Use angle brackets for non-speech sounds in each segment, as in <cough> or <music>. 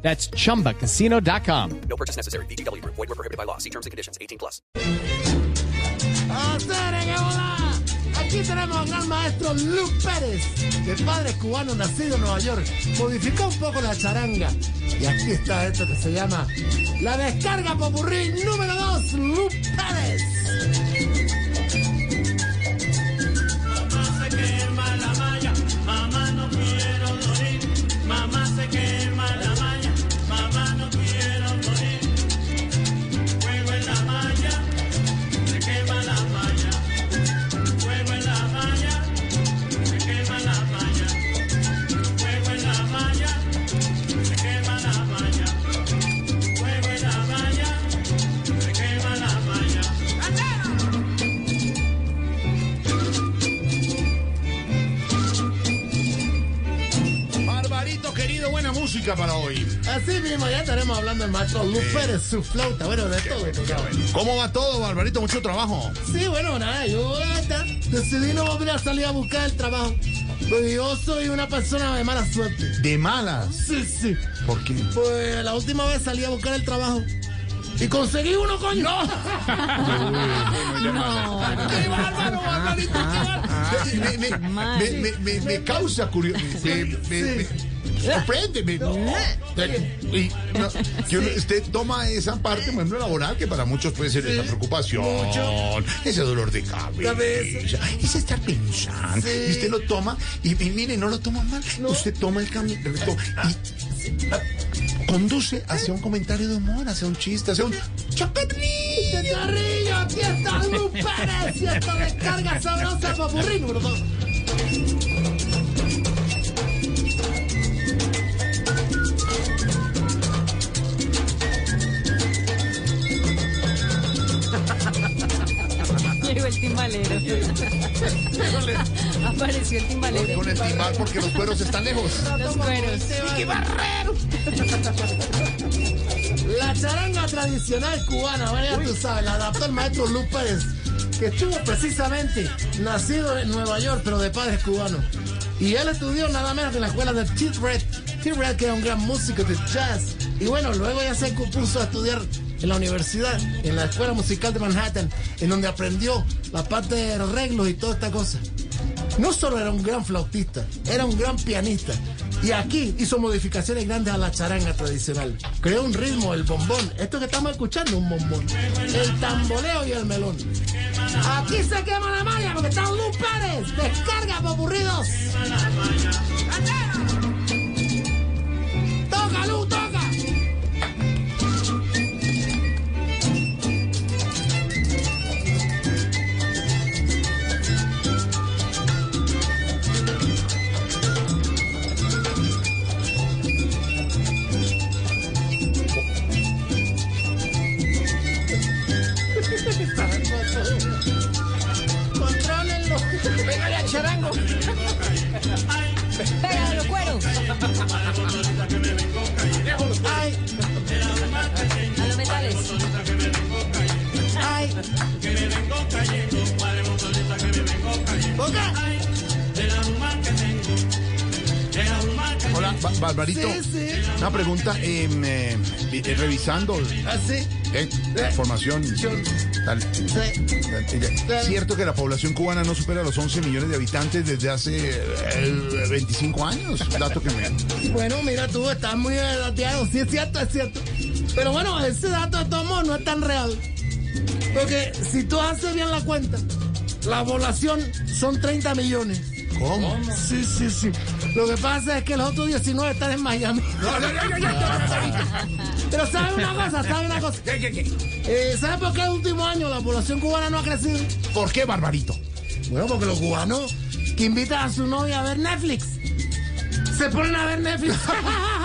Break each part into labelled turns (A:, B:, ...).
A: That's chumbacasino.com.
B: No purchase necessary. BGW. Void were prohibited by law. See terms and conditions. 18 plus.
C: Aquí tenemos al gran maestro Luke Pérez, de padre cubano nacido en Nueva York. Modificó un poco la charanga. Y aquí está esto que se llama La Descarga Popurrí número 2, Luke Pérez.
D: Música para hoy.
C: Así mismo, ya estaremos hablando del maestro Pérez, su flauta. Bueno, de todo.
D: ¿Cómo va todo, Barbarito? Mucho trabajo.
C: Sí, bueno, nada, yo decidí no volver a salir a buscar el trabajo. Porque yo soy una persona de mala suerte.
D: De malas.
C: Sí, sí.
D: ¿Por qué?
C: Pues la última vez salí a buscar el trabajo. Y conseguí uno, coño. ¡No! <laughs>
D: ¡Qué bárbaro, Barbarito! ¡Qué bárbaro! Me, me- me- me- me- me causa curiosidad. Me sorprende. me- y, no, que uno- usted toma esa parte, por ejemplo, laboral, que para muchos puede ser esa preocupación, ese dolor de cabeza,
C: Cabeza.
D: ese estar pensando.
C: Sí.
D: Y usted lo toma, y, y mire, no lo toma mal. Usted toma el camino y conduce hacia un comentario de humor, hacia un chiste, hacia un chocatril.
C: Chicharrillo, aquí está Luke Pérez y descarga sabrosa popurrí número dos.
E: Timbalero. <laughs> Apareció el timbalero.
D: Con el timbal porque los cueros están lejos.
E: Los cueros.
C: ¡Qué barrero! La charanga tradicional cubana, bueno, ya tú sabes, la adaptó el maestro Pérez, que estuvo precisamente nacido en Nueva York, pero de padres cubanos. Y él estudió nada menos que en la escuela de T. Red. T. Red, que era un gran músico de jazz. Y bueno, luego ya se puso a estudiar en la universidad, en la Escuela Musical de Manhattan, en donde aprendió la parte de arreglos y toda esta cosa. No solo era un gran flautista, era un gran pianista. Y aquí hizo modificaciones grandes a la charanga tradicional. Creó un ritmo, el bombón. Esto que estamos escuchando, un bombón. El tamboleo y el melón. Aquí se quema la malla porque está Luz Pérez. Descarga popurridos.
D: Ba- Barbarito.
C: Sí, sí.
D: Una pregunta, em, eh, eh, revisando
C: Así.
D: eh, la información. tal. ¿Es cierto que la población cubana no supera los 11 millones de habitantes desde hace eh, 25 años? Dato que me...
C: Bueno, mira tú, estás muy dateado. Sí, es cierto, es cierto. Pero bueno, ese dato de todos modos no es tan real. Porque si tú haces bien la cuenta, la población son 30 millones.
D: ¿Cómo?
C: Sí, sí, sí. Lo que pasa es que los otros 19 están en Miami. Pero ¿sabes una cosa? ¿Sabes una cosa? Eh, ¿Sabes por qué el último año la población cubana no ha crecido?
D: ¿Por qué, Barbarito?
C: Bueno, porque los cubanos que invitan a su novia a ver Netflix se ponen a ver Netflix. <laughs>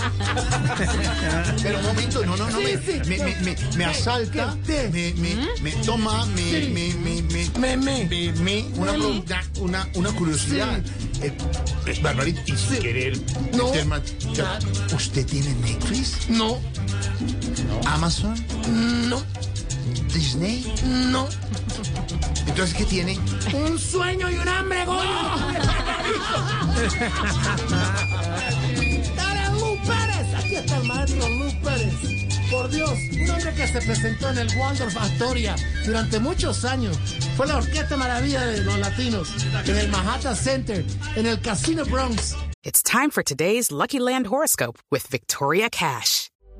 C: <laughs>
D: Pero un momento, no, no, no, me, me, me, me, me asalta, me, me, me toma, me, me, me, me,
C: Me, me.
D: una, una, una curiosidad. Eh, eh, Barbarita, y sin querer,
C: No.
D: ya, ¿usted tiene Netflix,
C: No,
D: Amazon,
C: no,
D: Disney?
C: no.
D: Entonces, ¿qué tiene?
C: Un sueño y un hambre, Goyo. <laughs> maestro Lu Pérez. Por Dios, un hombre que se presentó en el Waldorf Astoria durante muchos años. Fue la orquesta maravilla de los latinos, en el Manhattan Center, en el Casino Bronx.
F: It's time for today's Lucky Land horoscope with Victoria Cash.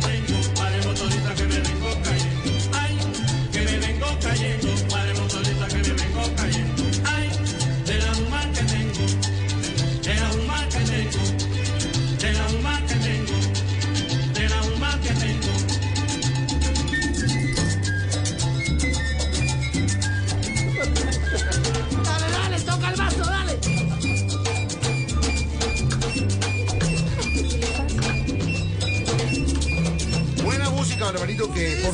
G: Padre motorista que me vengo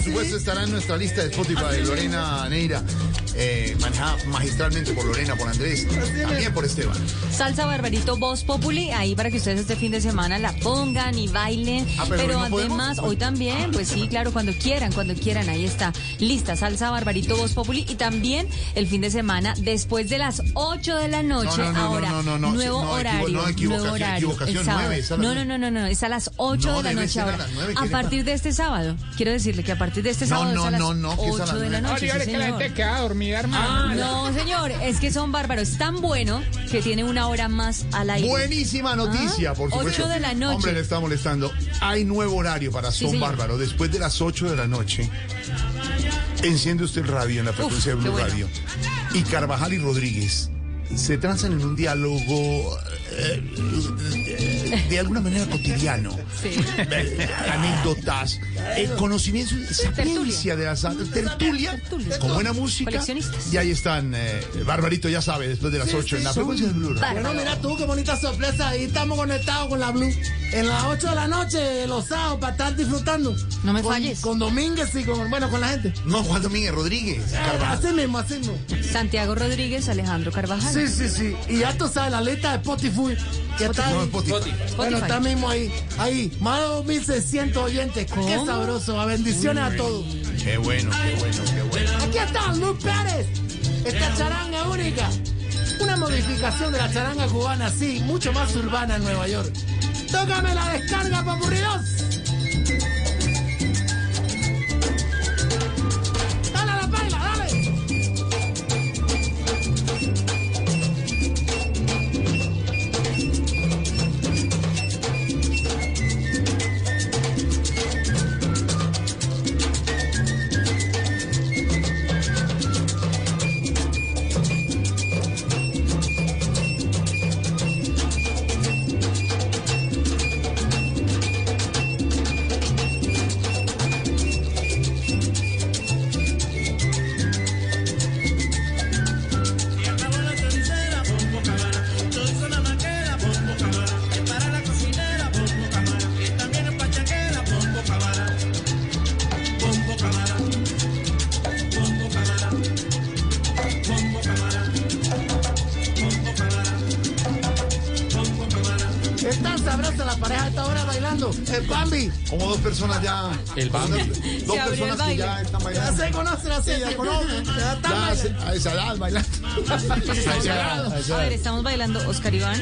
D: por supuesto estará en nuestra lista de Spotify. Lorena Neira, eh, manejada magistralmente por Lorena, por Andrés, también por Esteban.
E: Salsa Barbarito Voz Populi, ahí para que ustedes este fin de semana la pongan y bailen.
D: Ah, pero
E: pero
D: hoy no podemos.
E: además, hoy también, pues sí, claro, cuando quieran, cuando quieran, ahí está. Lista, Salsa Barbarito Voz Populi. Y también el fin de semana, después de las 8 de la noche,
D: No, no, no,
E: ahora, nuevo horario. nuevo horario. no, no, no, no, no, es a las 8
D: No,
E: de la noche
D: a
E: ahora.
D: las nueve, ¿qué
E: A partir de este sábado, quiero decirle que a partir de este sábado
D: no,
E: es a las
D: no, no, que es a
E: 8
D: las
E: de la noche. sí,
H: que la
E: señor.
H: Hermano.
E: No, señor, es que son bárbaros. Es tan bueno que tiene una hora más al aire.
D: Buenísima noticia,
E: Ah,
D: por supuesto.
E: ocho de la noche.
D: Hombre, le está molestando. Hay nuevo horario para
E: Sí,
D: Son
E: señor.
D: Bárbaro. Después de las 8 de la noche, enciende usted el radio en la frecuencia de Blue
E: bueno.
D: Radio. Y Carvajal y Rodríguez se transan en un diálogo eh, de alguna manera cotidiano.
E: Sí.
D: Eh, anécdotas, eh, conocimiento, sapiencia de las tertulia,
E: Tertulia.
D: con buena música.
E: Coleccionistas.
D: Y ahí están, eh, Barbarito ya sabe, después de las 8 en la frecuencia de Blue
C: mira tú, qué bonita sorpresa. Ahí estamos conectados con la Blue. En las 8 de la noche, los sábados, para estar disfrutando.
E: No me
C: Con-
E: falles.
C: Con Domínguez y con, bueno, con la gente.
D: No, Juan Domínguez Rodríguez. Carvajal.
C: Así mismo, así mismo.
E: Santiago Rodríguez, Alejandro Carvajal.
C: Sí, sí, sí. Y ya tú sabes, la lista de Spotify que está.
D: No, Spotify.
C: Bueno, está mismo ahí. Ahí, más de 2.600 oyentes. Qué sabroso. A bendiciones a todos.
D: Qué bueno, qué bueno, qué bueno.
C: Aquí está Luis Pérez. Esta charanga única. Una modificación de la charanga cubana, sí, mucho más urbana en Nueva York. Tócame la descarga, papurridos. pareja a esta hora bailando? El Bambi.
D: Como dos personas ya.
H: El Bambi.
D: Dos, personas que ya están bailando.
C: Ya se conocen así, ya conocen. Ya,
D: ya se, a bailando.
E: A ver, estamos bailando Oscar Iván,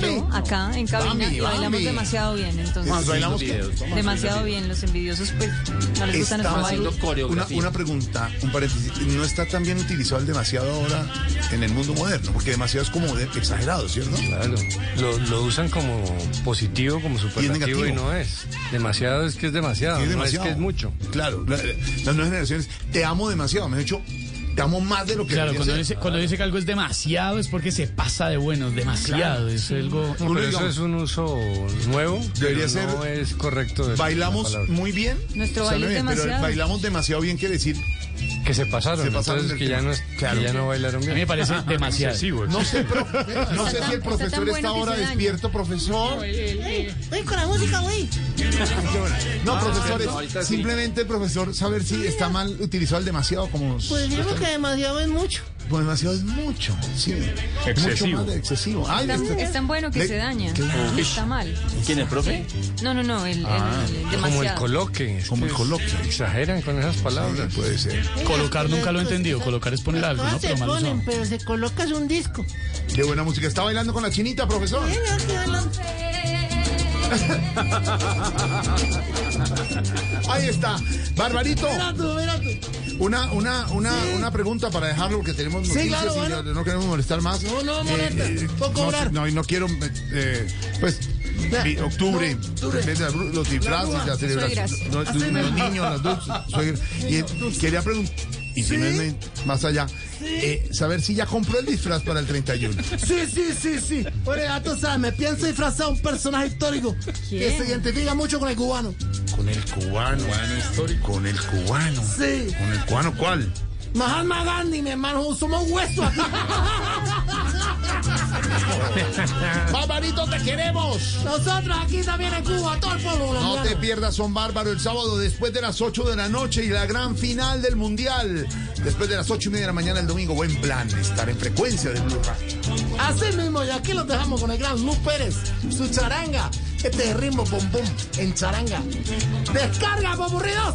E: yo, acá en cabina
D: Bambi,
E: y bailamos demasiado bien, entonces
D: bailamos
E: demasiado bien. Los envidiosos pues no les gusta nuestro
D: Está
E: baile.
D: una, una pregunta, un paréntesis. ¿No está tan bien utilizado el demasiado ahora en el mundo moderno? Porque demasiado es como de- exagerado, ¿cierto?
H: Claro, lo, lo usan como positivo, como superlativo y,
D: negativo.
H: no es. Demasiado es que es demasiado, no
D: demasiado.
H: es que es mucho.
D: Claro, la- las nuevas generaciones, te amo demasiado. Me han dicho, te amo más de lo que
I: Claro, cuando
D: ser.
I: dice, cuando dice que algo es demasiado es porque se pasa de bueno, demasiado. Es algo.
H: No, pero eso es un uso nuevo.
D: Debería
H: pero no
D: ser-
H: es correcto. de-
D: Bailamos muy bien.
E: Nuestro baile es
D: bien, pero bailamos demasiado bien quiere decir,
H: Que se pasaron,
D: Se pasaron
H: entonces que ya, no es,
D: Claro.
H: que ya no bailaron
I: A
H: bien.
I: mí me parece <laughs> demasiado.
H: Excesivo,
D: no sé, pro- no sé si el profesor
E: bueno
D: está ahora despierto, profesor.
C: Ven con la música, güey.
D: No, profesores, simplemente el profesor saber si está mal utilizado el demasiado como...
C: Pues digo que demasiado es mucho.
D: Pues demasiado es mucho, sí. Mucho más de excesivo. Ay,
E: Es tan,
D: este-
E: es tan bueno que
D: le-
E: se daña.
D: Claro.
E: Está mal.
J: ¿Quién es, profe?
E: No, no, no, el, el- el demasiado.
H: Como el coloque. es
D: Como el coloque.
H: Exageran con esas palabras.
D: Puede ser.
I: Colocar nunca lo he entendido. Colocar es poner algo, ¿no?
C: Se
I: Pero usado.
C: ponen, pero se colocas un disco.
D: Qué buena música. ¿Está bailando con la chinita, profesor?
C: Bailando. <laughs>
D: Ahí está. Barbarito,
C: Mira tú, mira tú.
D: una, una, una, una pregunta para dejarlo porque tenemos
C: Sí,
D: noticias
C: claro,
D: y
C: bueno.
D: no, queremos molestar más.
C: No, no molesta. Puedo
D: no,
C: cobrar.
D: No, y no quiero, eh, eh, pues, octubre,
C: No,
D: los disfraces,
C: La
D: la celebración. Los
C: mismo.
D: niños, las dos suegras. Y eh, quería preguntar, y si
C: Sí.
D: no es más allá, eh, saber si ya compró el disfraz para el 31.
C: Sí, sí, sí, sí. Bueno, ya tú sabes, me pienso disfrazar a un personaje histórico que se identifica mucho con el cubano.
D: Con el cubano. Con el cubano.
C: Sí.
D: ¿Con el cubano cuál?
C: Mahatma Gandhi, mi hermano, somos huesos aquí. <laughs>
D: Barbarito, te queremos.
C: Nosotros aquí también en Cuba, todo el pueblo
D: No te pierdas Son Bárbaro el sábado después de las 8 de la noche y la gran final del Mundial. Después de las 8 y media de la mañana el domingo. Buen plan estar en frecuencia de Blue Radio.
C: Así mismo, y aquí los dejamos con el gran Luz Pérez, su charanga. Este es ritmo bom bom en charanga. Descarga, popurridos.